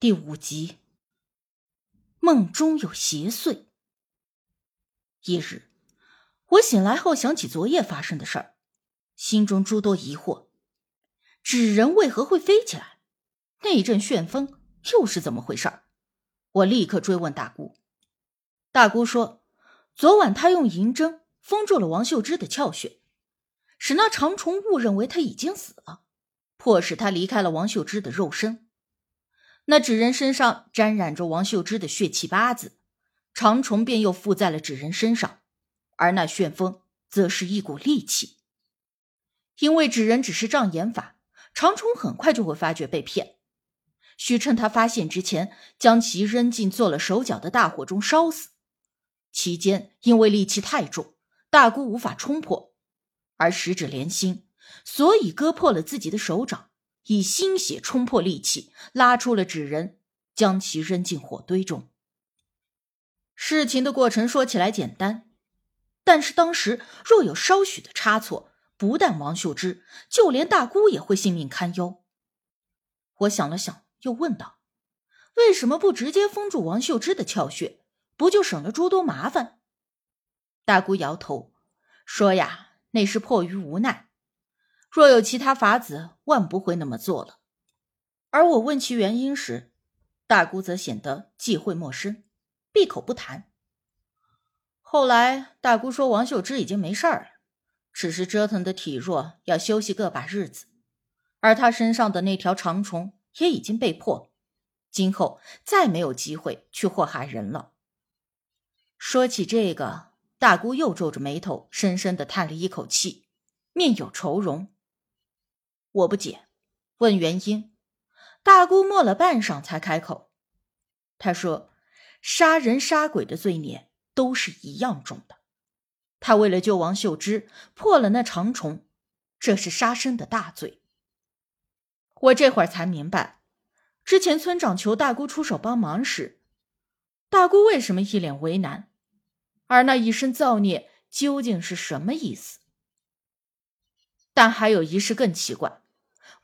第五集，梦中有邪祟。一日，我醒来后想起昨夜发生的事儿，心中诸多疑惑：纸人为何会飞起来？那一阵旋风又是怎么回事？我立刻追问大姑。大姑说，昨晚她用银针封住了王秀芝的窍穴，使那长虫误认为她已经死了，迫使她离开了王秀芝的肉身。那纸人身上沾染着王秀芝的血气八字，长虫便又附在了纸人身上，而那旋风则是一股戾气。因为纸人只是障眼法，长虫很快就会发觉被骗，需趁他发现之前，将其扔进做了手脚的大火中烧死。期间因为戾气太重，大姑无法冲破，而十指连心，所以割破了自己的手掌。以心血冲破利器，拉出了纸人，将其扔进火堆中。事情的过程说起来简单，但是当时若有稍许的差错，不但王秀芝，就连大姑也会性命堪忧。我想了想，又问道：“为什么不直接封住王秀芝的窍穴，不就省了诸多麻烦？”大姑摇头说：“呀，那是迫于无奈。”若有其他法子，万不会那么做了。而我问其原因时，大姑则显得忌讳陌生，闭口不谈。后来，大姑说王秀芝已经没事儿了，只是折腾的体弱，要休息个把日子。而她身上的那条长虫也已经被破，今后再没有机会去祸害人了。说起这个，大姑又皱着眉头，深深的叹了一口气，面有愁容。我不解，问原因。大姑默了半晌，才开口。她说：“杀人杀鬼的罪孽都是一样重的。他为了救王秀芝，破了那长虫，这是杀生的大罪。”我这会儿才明白，之前村长求大姑出手帮忙时，大姑为什么一脸为难，而那一身造孽究竟是什么意思？但还有一事更奇怪，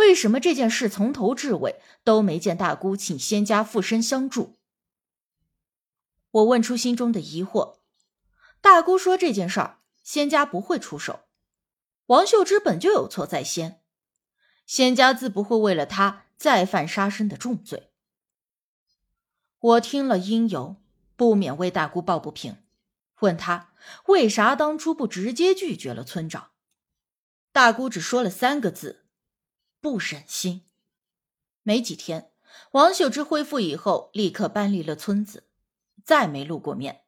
为什么这件事从头至尾都没见大姑请仙家附身相助？我问出心中的疑惑，大姑说这件事儿仙家不会出手，王秀芝本就有错在先，仙家自不会为了她再犯杀生的重罪。我听了因由，不免为大姑抱不平，问她为啥当初不直接拒绝了村长。大姑只说了三个字：“不忍心。”没几天，王秀芝恢复以后，立刻搬离了村子，再没露过面，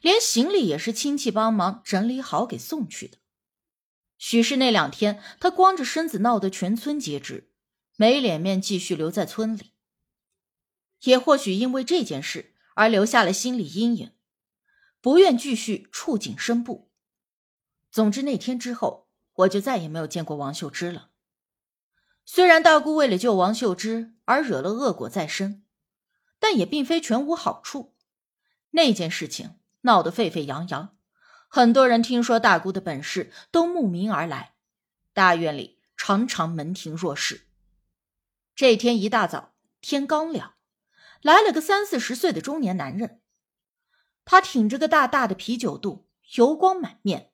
连行李也是亲戚帮忙整理好给送去的。许是那两天他光着身子闹得全村皆知，没脸面继续留在村里，也或许因为这件事而留下了心理阴影，不愿继续触景生步。总之那天之后。我就再也没有见过王秀芝了。虽然大姑为了救王秀芝而惹了恶果在身，但也并非全无好处。那件事情闹得沸沸扬扬，很多人听说大姑的本事都慕名而来，大院里常常门庭若市。这天一大早，天刚亮，来了个三四十岁的中年男人，他挺着个大大的啤酒肚，油光满面。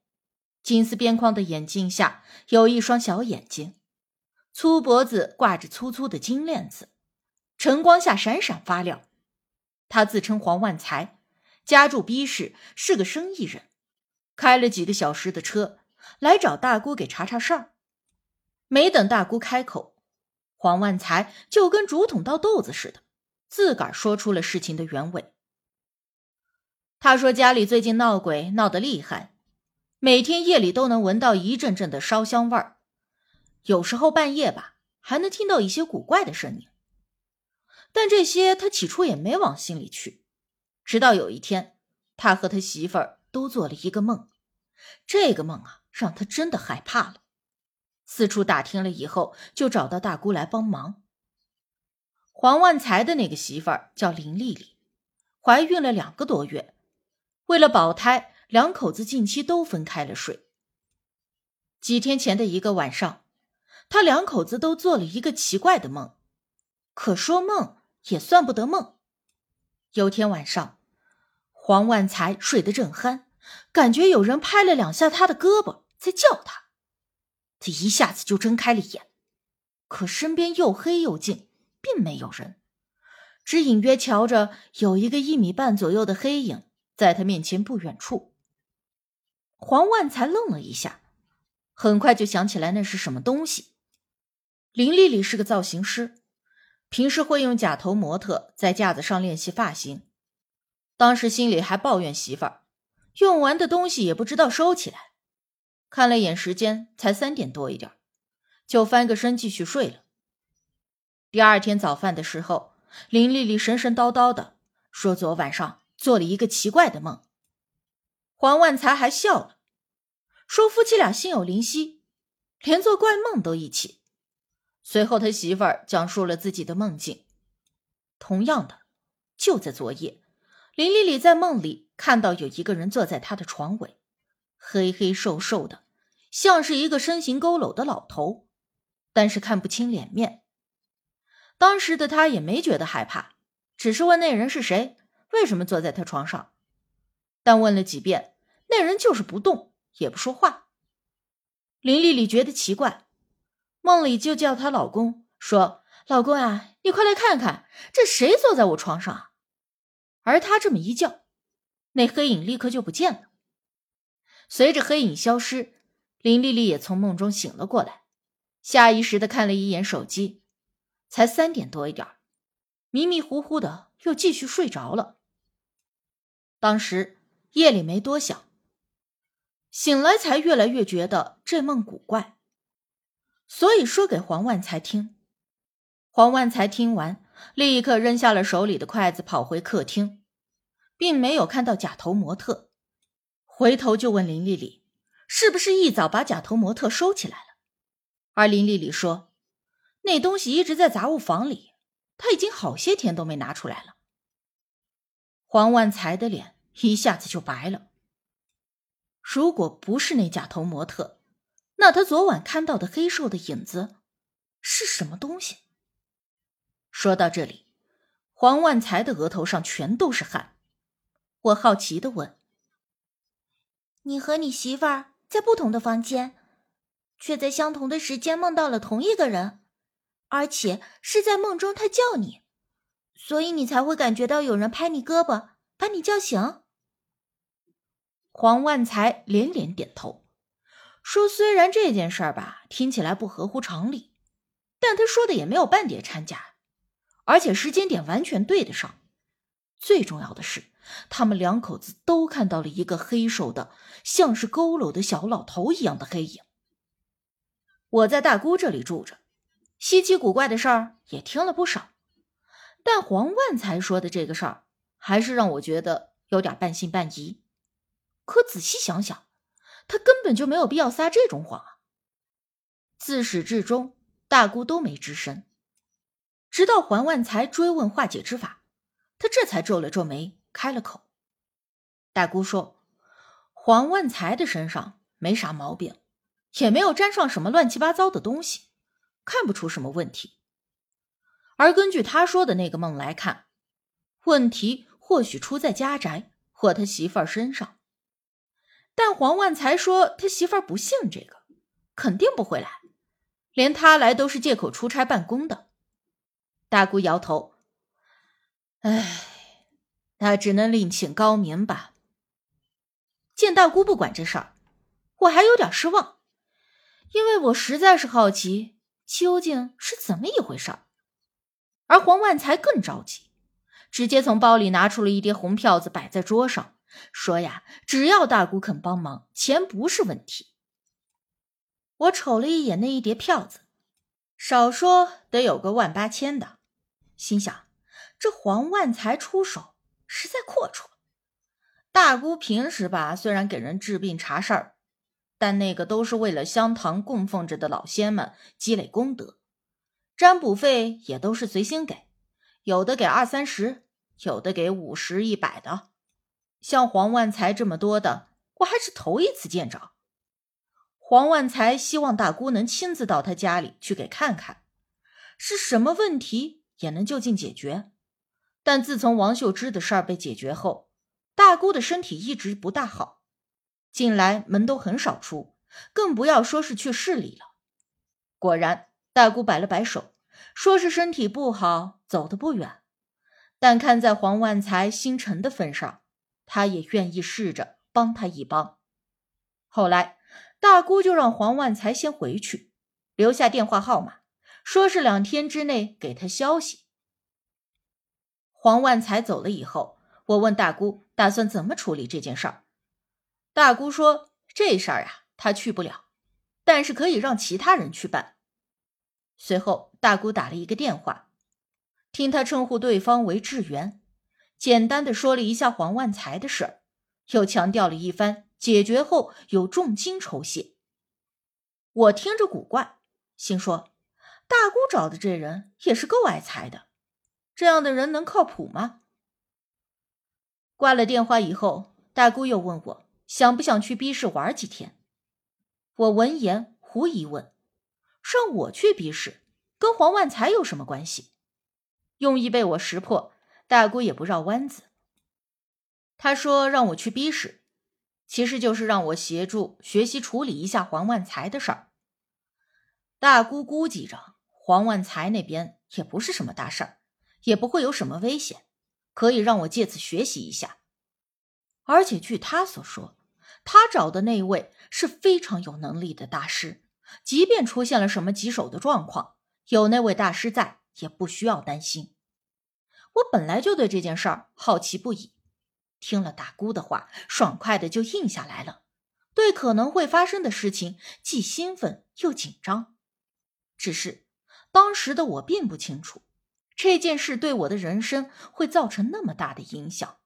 金丝边框的眼镜下有一双小眼睛，粗脖子挂着粗粗的金链子，晨光下闪闪发亮。他自称黄万才，家住 B 市，是个生意人，开了几个小时的车来找大姑给查查事儿。没等大姑开口，黄万才就跟竹筒倒豆子似的，自个儿说出了事情的原委。他说家里最近闹鬼闹得厉害。每天夜里都能闻到一阵阵的烧香味儿，有时候半夜吧，还能听到一些古怪的声音。但这些他起初也没往心里去，直到有一天，他和他媳妇儿都做了一个梦，这个梦啊，让他真的害怕了。四处打听了以后，就找到大姑来帮忙。黄万才的那个媳妇儿叫林丽丽，怀孕了两个多月，为了保胎。两口子近期都分开了睡。几天前的一个晚上，他两口子都做了一个奇怪的梦，可说梦也算不得梦。有天晚上，黄万才睡得正酣，感觉有人拍了两下他的胳膊，在叫他。他一下子就睁开了眼，可身边又黑又静，并没有人，只隐约瞧着有一个一米半左右的黑影在他面前不远处。黄万才愣了一下，很快就想起来那是什么东西。林丽丽是个造型师，平时会用假头模特在架子上练习发型。当时心里还抱怨媳妇儿，用完的东西也不知道收起来。看了眼时间，才三点多一点，就翻个身继续睡了。第二天早饭的时候，林丽丽神神叨叨的说：“昨晚上做了一个奇怪的梦。”黄万才还笑了，说：“夫妻俩心有灵犀，连做怪梦都一起。”随后，他媳妇儿讲述了自己的梦境。同样的，就在昨夜，林丽丽在梦里看到有一个人坐在她的床尾。黑黑瘦瘦的，像是一个身形佝偻的老头，但是看不清脸面。当时的他也没觉得害怕，只是问那人是谁，为什么坐在他床上。但问了几遍，那人就是不动，也不说话。林丽丽觉得奇怪，梦里就叫她老公，说：“老公啊，你快来看看，这谁坐在我床上？”而他这么一叫，那黑影立刻就不见了。随着黑影消失，林丽丽也从梦中醒了过来，下意识的看了一眼手机，才三点多一点迷迷糊糊的又继续睡着了。当时夜里没多想，醒来才越来越觉得这梦古怪，所以说给黄万才听。黄万才听完，立刻扔下了手里的筷子，跑回客厅，并没有看到假头模特。回头就问林丽丽，是不是一早把假头模特收起来了？而林丽丽说，那东西一直在杂物房里，他已经好些天都没拿出来了。黄万才的脸一下子就白了。如果不是那假头模特，那他昨晚看到的黑瘦的影子是什么东西？说到这里，黄万才的额头上全都是汗。我好奇的问。你和你媳妇儿在不同的房间，却在相同的时间梦到了同一个人，而且是在梦中他叫你，所以你才会感觉到有人拍你胳膊把你叫醒。黄万才连连点头，说：“虽然这件事儿吧听起来不合乎常理，但他说的也没有半点掺假，而且时间点完全对得上。最重要的是。”他们两口子都看到了一个黑瘦的、像是佝偻的小老头一样的黑影。我在大姑这里住着，稀奇古怪的事儿也听了不少，但黄万才说的这个事儿，还是让我觉得有点半信半疑。可仔细想想，他根本就没有必要撒这种谎啊！自始至终，大姑都没吱声，直到黄万才追问化解之法，他这才皱了皱眉。开了口，大姑说：“黄万才的身上没啥毛病，也没有沾上什么乱七八糟的东西，看不出什么问题。而根据他说的那个梦来看，问题或许出在家宅或他媳妇儿身上。但黄万才说他媳妇儿不信这个，肯定不会来，连他来都是借口出差办公的。”大姑摇头：“唉。”那只能另请高明吧。见大姑不管这事儿，我还有点失望，因为我实在是好奇究竟是怎么一回事儿。而黄万才更着急，直接从包里拿出了一叠红票子摆在桌上，说：“呀，只要大姑肯帮忙，钱不是问题。”我瞅了一眼那一叠票子，少说得有个万八千的，心想：这黄万才出手。实在阔绰。大姑平时吧，虽然给人治病查事儿，但那个都是为了香堂供奉着的老仙们积累功德，占卜费也都是随心给，有的给二三十，有的给五十、一百的。像黄万才这么多的，我还是头一次见着。黄万才希望大姑能亲自到他家里去给看看，是什么问题也能就近解决。但自从王秀芝的事儿被解决后，大姑的身体一直不大好，近来门都很少出，更不要说是去市里了。果然，大姑摆了摆手，说是身体不好，走得不远。但看在黄万才心诚的份上，他也愿意试着帮他一帮。后来，大姑就让黄万才先回去，留下电话号码，说是两天之内给他消息。黄万才走了以后，我问大姑打算怎么处理这件事儿。大姑说：“这事儿啊，她去不了，但是可以让其他人去办。”随后，大姑打了一个电话，听他称呼对方为志源，简单的说了一下黄万才的事儿，又强调了一番解决后有重金酬谢。我听着古怪，心说：“大姑找的这人也是够爱财的。”这样的人能靠谱吗？挂了电话以后，大姑又问我想不想去 B 市玩几天。我闻言狐疑问：“让我去 B 市，跟黄万才有什么关系？”用意被我识破，大姑也不绕弯子。他说让我去 B 市，其实就是让我协助学习处理一下黄万才的事儿。大姑估计着黄万才那边也不是什么大事儿。也不会有什么危险，可以让我借此学习一下。而且据他所说，他找的那位是非常有能力的大师，即便出现了什么棘手的状况，有那位大师在，也不需要担心。我本来就对这件事儿好奇不已，听了大姑的话，爽快的就应下来了。对可能会发生的事情，既兴奋又紧张。只是当时的我并不清楚。这件事对我的人生会造成那么大的影响。